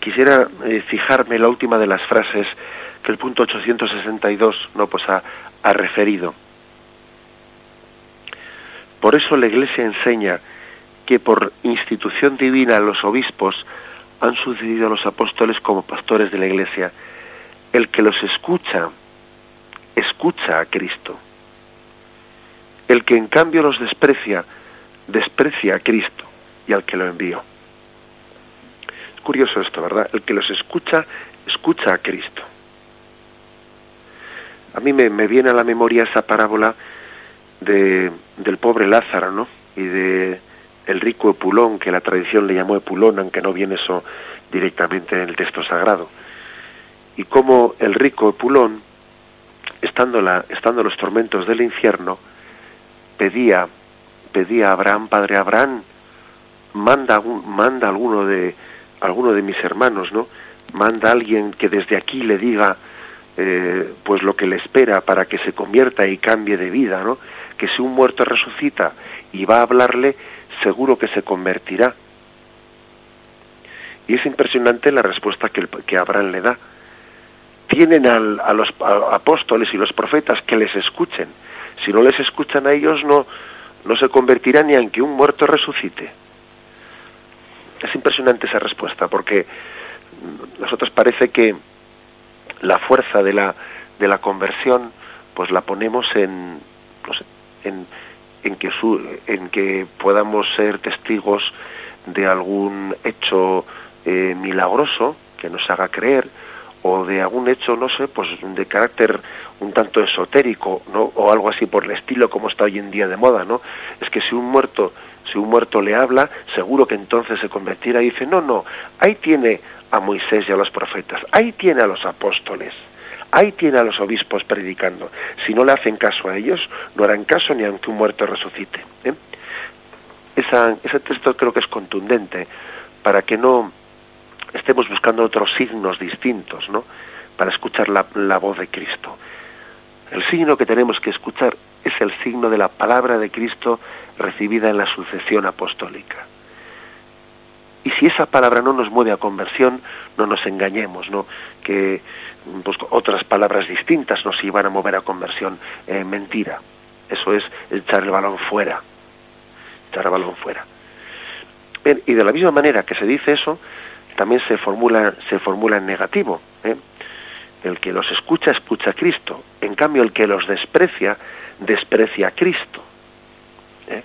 quisiera eh, fijarme la última de las frases que el punto 862 no pues ha, ha referido. Por eso la Iglesia enseña que por institución divina los obispos han sucedido a los apóstoles como pastores de la Iglesia. El que los escucha, escucha a Cristo. El que en cambio los desprecia, desprecia a Cristo y al que lo envió curioso esto, ¿verdad? El que los escucha, escucha a Cristo. A mí me, viene a la memoria esa parábola de, del pobre Lázaro, ¿no? Y de el rico Epulón, que la tradición le llamó Epulón, aunque no viene eso directamente en el texto sagrado. Y cómo el rico Epulón, estando, la, estando los tormentos del infierno, pedía, pedía a Abraham, Padre Abraham, manda, manda alguno de, alguno de mis hermanos, ¿no? Manda a alguien que desde aquí le diga eh, pues lo que le espera para que se convierta y cambie de vida, ¿no? Que si un muerto resucita y va a hablarle, seguro que se convertirá. Y es impresionante la respuesta que, que Abraham le da. Tienen a los apóstoles y los profetas que les escuchen. Si no les escuchan a ellos, no, no se convertirá ni aunque un muerto resucite. Es impresionante esa respuesta porque nosotros parece que la fuerza de la, de la conversión pues la ponemos en, en, en, que en que podamos ser testigos de algún hecho eh, milagroso que nos haga creer o de algún hecho, no sé, pues de carácter un tanto esotérico, ¿no? O algo así por el estilo como está hoy en día de moda, ¿no? Es que si un muerto si un muerto le habla, seguro que entonces se convertirá y dice, no, no, ahí tiene a Moisés y a los profetas, ahí tiene a los apóstoles, ahí tiene a los obispos predicando. Si no le hacen caso a ellos, no harán caso ni aunque un muerto resucite. ¿eh? ese texto creo que es contundente para que no estemos buscando otros signos distintos, ¿no? Para escuchar la, la voz de Cristo. El signo que tenemos que escuchar es el signo de la palabra de Cristo recibida en la sucesión apostólica. Y si esa palabra no nos mueve a conversión, no nos engañemos, ¿no? Que pues, otras palabras distintas nos iban a mover a conversión. Eh, mentira. Eso es echar el balón fuera. Echar el balón fuera. y de la misma manera que se dice eso, también se formula, se formula en negativo. ¿eh? El que los escucha, escucha a Cristo. En cambio, el que los desprecia, desprecia a Cristo. ¿eh?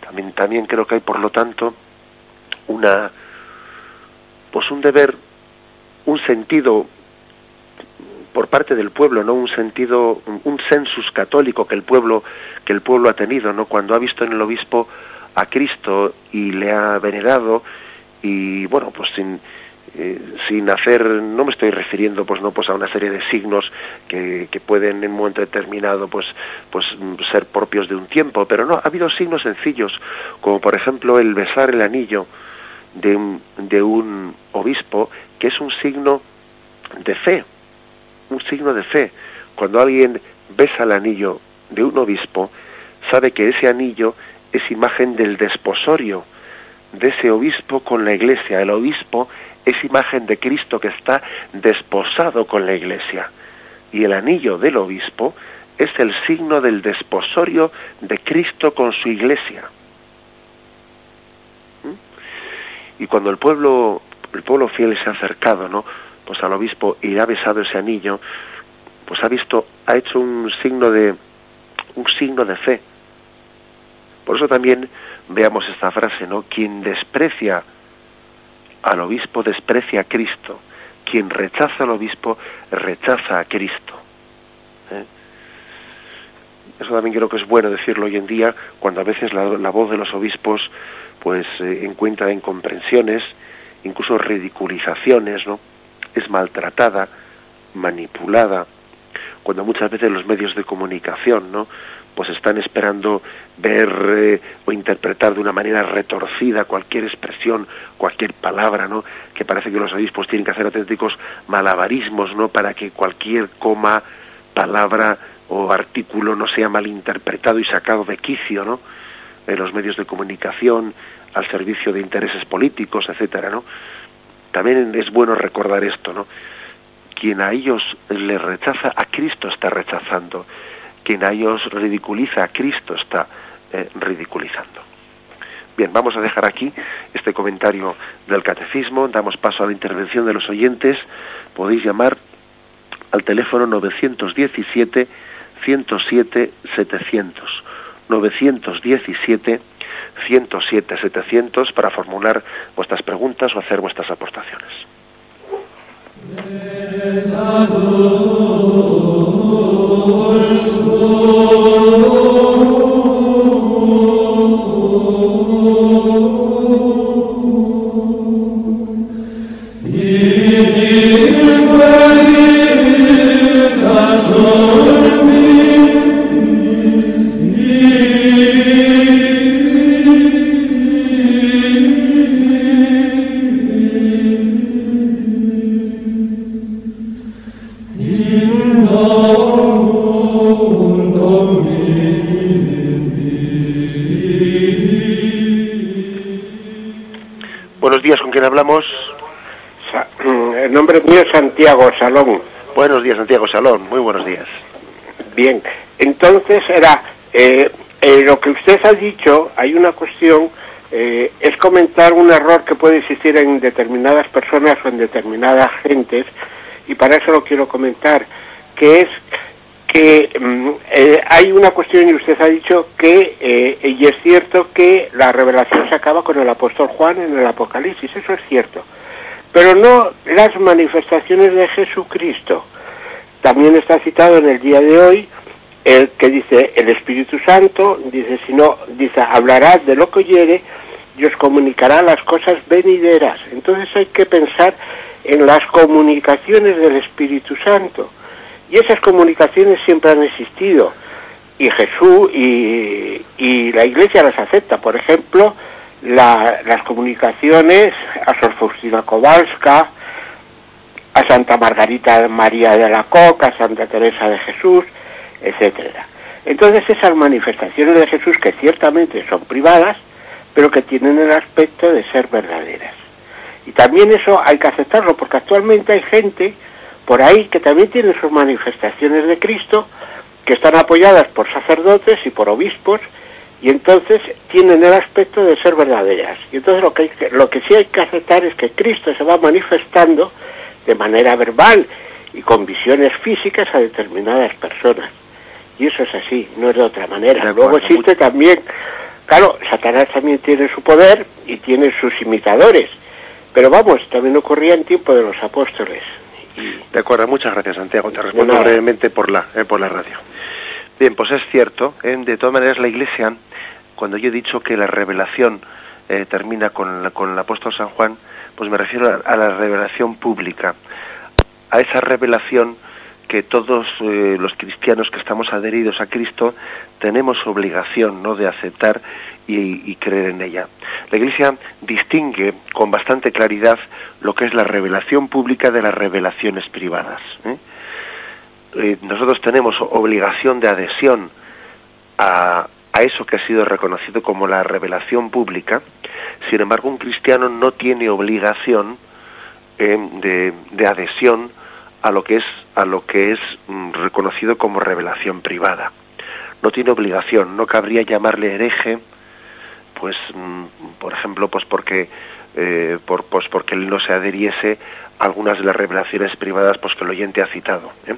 También, también creo que hay, por lo tanto, una, pues un deber, un sentido por parte del pueblo, no un sentido, un census católico que el pueblo, que el pueblo ha tenido, no cuando ha visto en el obispo a Cristo y le ha venerado y bueno, pues sin eh, sin hacer, no me estoy refiriendo pues no pues a una serie de signos que, que pueden en un momento determinado pues pues ser propios de un tiempo, pero no, ha habido signos sencillos, como por ejemplo el besar el anillo de un, de un obispo, que es un signo de fe, un signo de fe. Cuando alguien besa el anillo de un obispo, sabe que ese anillo es imagen del desposorio de ese obispo con la iglesia. El obispo es imagen de Cristo que está desposado con la iglesia. Y el anillo del obispo es el signo del desposorio de Cristo con su iglesia. ¿Mm? Y cuando el pueblo, el pueblo fiel se ha acercado, ¿no? Pues al obispo y ha besado ese anillo, pues ha visto, ha hecho un signo de, un signo de fe. Por eso también veamos esta frase, ¿no? Quien desprecia al obispo desprecia a Cristo. Quien rechaza al obispo rechaza a Cristo. ¿eh? Eso también creo que es bueno decirlo hoy en día, cuando a veces la, voz de los obispos pues eh, encuentra incomprensiones, incluso ridiculizaciones, ¿no? Es maltratada, manipulada, cuando muchas veces los medios de comunicación, ¿no? Pues están esperando ver eh, o interpretar de una manera retorcida cualquier expresión, cualquier palabra, ¿no? Que parece que los obispos tienen que hacer auténticos malabarismos, ¿no? Para que cualquier coma, palabra o artículo no sea malinterpretado y sacado de quicio, ¿no? En los medios de comunicación, al servicio de intereses políticos, etcétera, ¿no? También es bueno recordar esto, ¿no? Quien a ellos les rechaza, a Cristo está rechazando quien a ellos ridiculiza a Cristo está eh, ridiculizando. Bien, vamos a dejar aquí este comentario del catecismo, damos paso a la intervención de los oyentes, podéis llamar al teléfono 917 107 700 917 107 700 para formular vuestras preguntas o hacer vuestras aportaciones. Salón. Buenos días, Santiago Salón. Muy buenos días. Bien, entonces era, eh, lo que usted ha dicho, hay una cuestión, eh, es comentar un error que puede existir en determinadas personas o en determinadas gentes, y para eso lo quiero comentar, que es que mm, eh, hay una cuestión y usted ha dicho que, eh, y es cierto que la revelación se acaba con el apóstol Juan en el Apocalipsis, eso es cierto, pero no las manifestaciones de Jesucristo. También está citado en el día de hoy el que dice el Espíritu Santo, dice, si no, dice, hablará de lo que oyere y os comunicará las cosas venideras. Entonces hay que pensar en las comunicaciones del Espíritu Santo y esas comunicaciones siempre han existido. Y Jesús y, la Iglesia las acepta. Por ejemplo, las comunicaciones a Sor Faustina Kowalska, a Santa Margarita María de la Coca, a Santa Teresa de Jesús, etcétera. Entonces esas manifestaciones de Jesús que ciertamente son privadas, pero que tienen el aspecto de ser verdaderas. Y también eso hay que aceptarlo, porque actualmente hay gente por ahí que también tienen sus manifestaciones de Cristo, que están apoyadas por sacerdotes y por obispos, y entonces tienen el aspecto de ser verdaderas. Y entonces lo que, lo que sí hay que aceptar es que Cristo se va manifestando de manera verbal y con visiones físicas a determinadas personas. Y eso es así, no es de otra manera. Luego existe también, claro, Satanás también tiene su poder y tiene sus imitadores. Pero vamos, también ocurría en tiempo de los apóstoles. De acuerdo, muchas gracias Santiago. Te respondo brevemente por la, eh, por la radio. Bien, pues es cierto, eh, de todas maneras la Iglesia, cuando yo he dicho que la revelación eh, termina con, con el apóstol San Juan, pues me refiero a, la revelación pública, a esa revelación que todos los cristianos que estamos adheridos a Cristo tenemos obligación no de aceptar y, creer en ella. La Iglesia distingue con bastante claridad lo que es la revelación pública de las revelaciones privadas. ¿eh? Eh, nosotros tenemos obligación de adhesión a, eso que ha sido reconocido como la revelación pública. Sin embargo, un cristiano no tiene obligación eh, de, adhesión a lo que es a lo que es mm, reconocido como revelación privada. No tiene obligación, no cabría llamarle hereje pues mm, por ejemplo pues porque eh, pues porque él no se adheriese a algunas de las revelaciones privadas pues que el oyente ha citado ¿eh?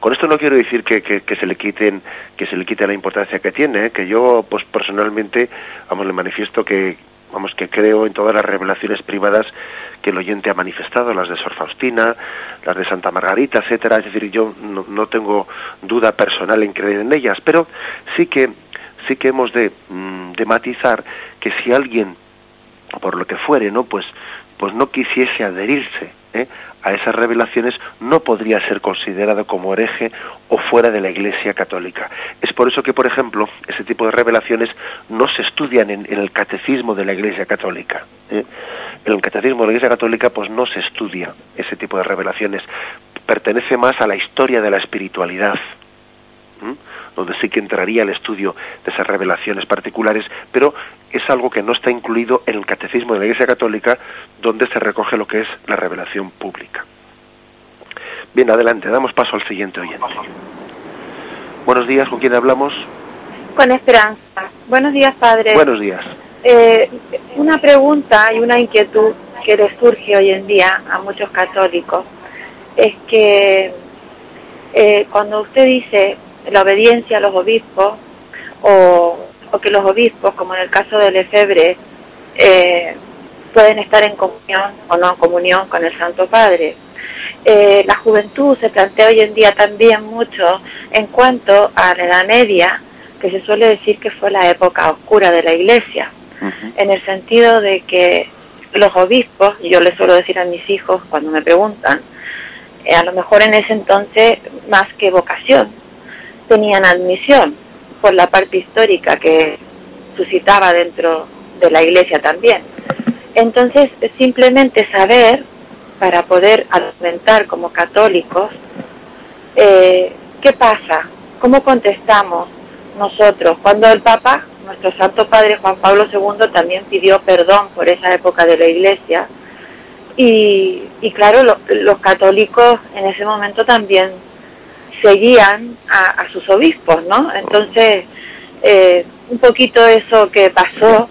con esto no quiero decir que, que, se le quiten que se le quite la importancia que tiene ¿eh? que yo pues personalmente vamos le manifiesto que vamos, que creo en todas las revelaciones privadas que el oyente ha manifestado, las de Sor Faustina, las de Santa Margarita, etcétera. Es decir, yo no, tengo duda personal en creer en ellas, pero sí que sí que hemos de, mm, de matizar que si alguien por lo que fuere, ¿no? Pues pues no quisiese adherirse ¿eh? a esas revelaciones, no podría ser considerado como hereje o fuera de la Iglesia católica. Es por eso que, por ejemplo, ese tipo de revelaciones no se estudian en, el catecismo de la Iglesia católica. ¿eh? En el catecismo de la Iglesia católica, pues no se estudia ese tipo de revelaciones. Pertenece más a la historia de la espiritualidad donde sí que entraría el estudio de esas revelaciones particulares, pero es algo que no está incluido en el catecismo de la Iglesia Católica, donde se recoge lo que es la revelación pública. Bien, adelante, damos paso al siguiente oyente. Buenos días, ¿con quién hablamos? Con Esperanza. Buenos días, padre. Buenos días. Eh, una pregunta y una inquietud que le surge hoy en día a muchos católicos es que eh, cuando usted dice la obediencia a los obispos o, que los obispos, como en el caso de Lefebvre, eh, pueden estar en comunión o no en comunión con el Santo Padre. Eh, la juventud se plantea hoy en día también mucho en cuanto a la Edad Media, que se suele decir que fue la época oscura de la Iglesia, en el sentido de que los obispos, y yo les suelo decir a mis hijos cuando me preguntan, eh, a lo mejor en ese entonces más que vocación, tenían admisión por la parte histórica que suscitaba dentro de la iglesia también. Entonces, simplemente saber, para poder argumentar como católicos, eh, qué pasa, cómo contestamos nosotros, cuando el Papa, nuestro Santo Padre Juan Pablo II, también pidió perdón por esa época de la iglesia, y, claro, los católicos en ese momento también seguían a, sus obispos, ¿no? Entonces, eh, un poquito eso que pasó,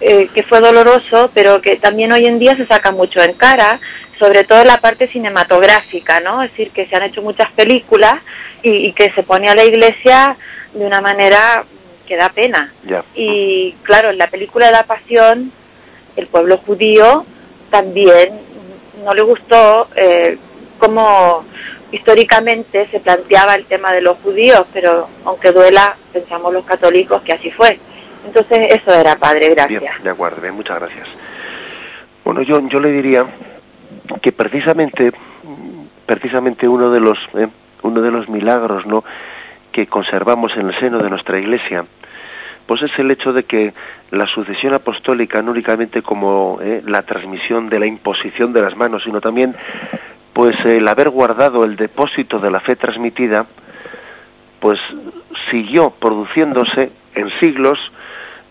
eh, que fue doloroso, pero que también hoy en día se saca mucho en cara, sobre todo la parte cinematográfica, ¿no? Es decir, que se han hecho muchas películas y, que se pone a la iglesia de una manera que da pena. Y claro, en la película de la Pasión, el pueblo judío también no le gustó eh, cómo históricamente se planteaba el tema de los judíos, pero aunque duela, pensamos los católicos que así fue. Entonces, eso era, padre, gracias. Bien, de acuerdo, bien, muchas gracias. Bueno, yo, yo le diría que precisamente, precisamente uno de los, eh, uno de los milagros, ¿no?, que conservamos en el seno de nuestra Iglesia, pues es el hecho de que la sucesión apostólica no únicamente como eh, la transmisión de la imposición de las manos, sino también pues el haber guardado el depósito de la fe transmitida, pues siguió produciéndose en siglos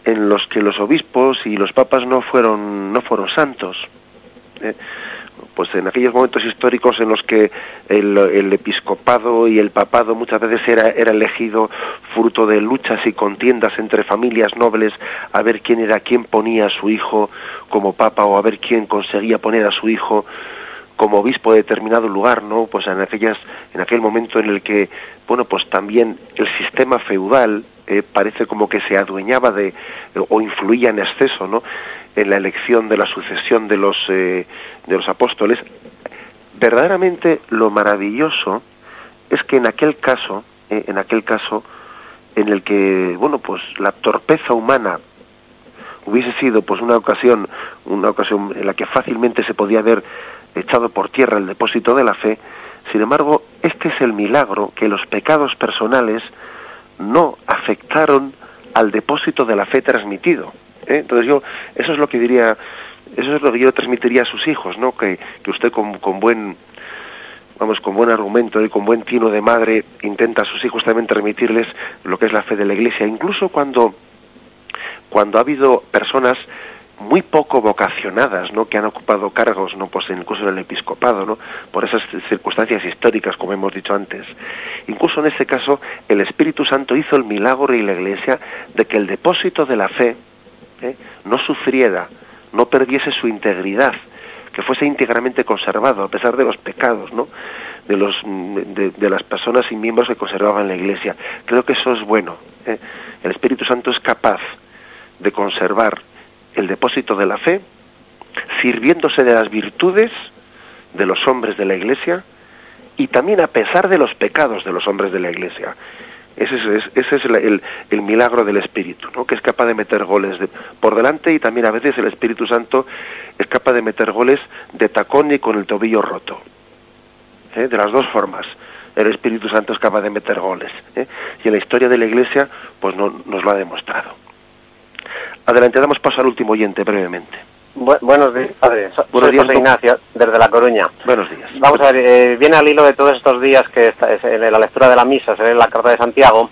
en los que los obispos y los papas no fueron no fueron santos. ¿eh? Pues en aquellos momentos históricos en los que el, episcopado y el papado muchas veces era, era elegido fruto de luchas y contiendas entre familias nobles a ver quién era quién ponía a su hijo como papa o a ver quién conseguía poner a su hijo como obispo de determinado lugar, ¿no? Pues en aquellas, en aquel momento en el que, bueno, pues también el sistema feudal eh, parece como que se adueñaba de o influía en exceso, ¿no? En la elección de la sucesión de los eh, de los apóstoles. Verdaderamente lo maravilloso es que en aquel caso, eh, en aquel caso en el que, bueno, pues la torpeza humana hubiese sido pues una ocasión, una ocasión en la que fácilmente se podía ver echado por tierra el depósito de la fe, sin embargo, este es el milagro que los pecados personales no afectaron al depósito de la fe transmitido. ¿eh? Entonces yo, eso es lo que diría, eso es lo que yo transmitiría a sus hijos, ¿no? Que, que usted con, con buen vamos, con buen argumento y con buen tino de madre intenta a sus hijos también transmitirles lo que es la fe de la Iglesia, incluso cuando cuando ha habido personas muy poco vocacionadas, ¿no? que han ocupado cargos, no pues incluso en el episcopado, ¿no? por esas circunstancias históricas, como hemos dicho antes. Incluso en ese caso, el Espíritu Santo hizo el milagro y la Iglesia de que el depósito de la fe ¿eh? no sufriera, no perdiese su integridad, que fuese íntegramente conservado a pesar de los pecados, ¿no? De los de, las personas y miembros que conservaban la Iglesia. Creo que eso es bueno. ¿eh? El Espíritu Santo es capaz de conservar el depósito de la fe, sirviéndose de las virtudes de los hombres de la Iglesia y también a pesar de los pecados de los hombres de la Iglesia. Ese es, el, milagro del Espíritu, ¿no? que es capaz de meter goles por delante y también a veces el Espíritu Santo es capaz de meter goles de tacón y con el tobillo roto. ¿eh? De las dos formas. El Espíritu Santo es capaz de meter goles. ¿eh? Y en la historia de la Iglesia pues no, nos lo ha demostrado. Adelante, damos paso al último oyente brevemente buenos días, padre. buenos días, Ignacio, desde La Coruña. Buenos días. Vamos a ver, eh, viene al hilo de todos estos días que está, en la lectura de la misa, se lee la Carta de Santiago,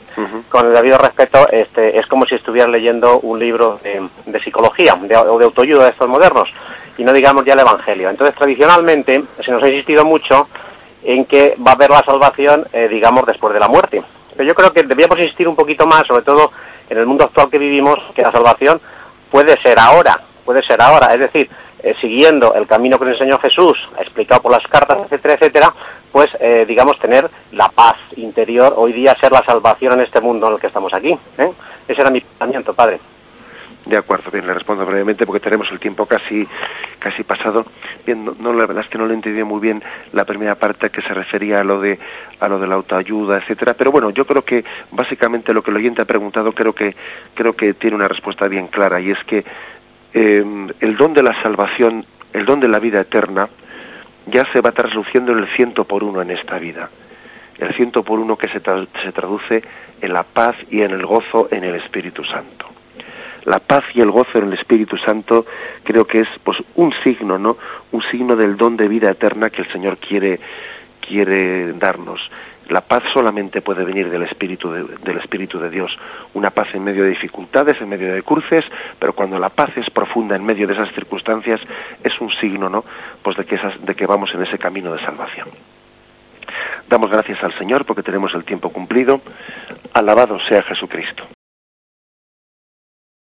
con el debido respeto, este, es como si estuvieras leyendo un libro de, psicología o de autoayuda de estos modernos, y no digamos ya el Evangelio. Entonces, tradicionalmente, se nos ha insistido mucho en que va a haber la salvación, eh, digamos, después de la muerte. Pero yo creo que debíamos insistir un poquito más, sobre todo en el mundo actual que vivimos, que la salvación puede ser ahora, puede ser ahora, es decir, eh, siguiendo el camino que nos enseñó Jesús, explicado por las cartas, etcétera, etcétera, pues eh, digamos tener la paz interior, hoy día ser la salvación en este mundo en el que estamos aquí. ¿eh? Ese era mi pensamiento, padre. De acuerdo, bien, le respondo brevemente porque tenemos el tiempo casi casi pasado. Bien, no, la verdad es que no le entendí muy bien la primera parte que se refería a lo de a lo de la autoayuda, etcétera, pero bueno, yo creo que básicamente lo que el oyente ha preguntado creo que creo que tiene una respuesta bien clara y es que Em, el don de la salvación, el don de la vida eterna, ya se va trasluciendo en el ciento por uno en esta vida. El ciento por uno que se, se traduce en la paz y en el gozo en el Espíritu Santo. La paz y el gozo en el Espíritu Santo creo que es pues un signo, ¿no? Un signo del don de vida eterna que el Señor quiere quiere darnos. La paz solamente puede venir del Espíritu de, del Espíritu de Dios. Una paz en medio de dificultades, en medio de cruces, pero cuando la paz es profunda en medio de esas circunstancias, es un signo, ¿no? Pues de que, de que vamos en ese camino de salvación. Damos gracias al Señor porque tenemos el tiempo cumplido. Alabado sea Jesucristo.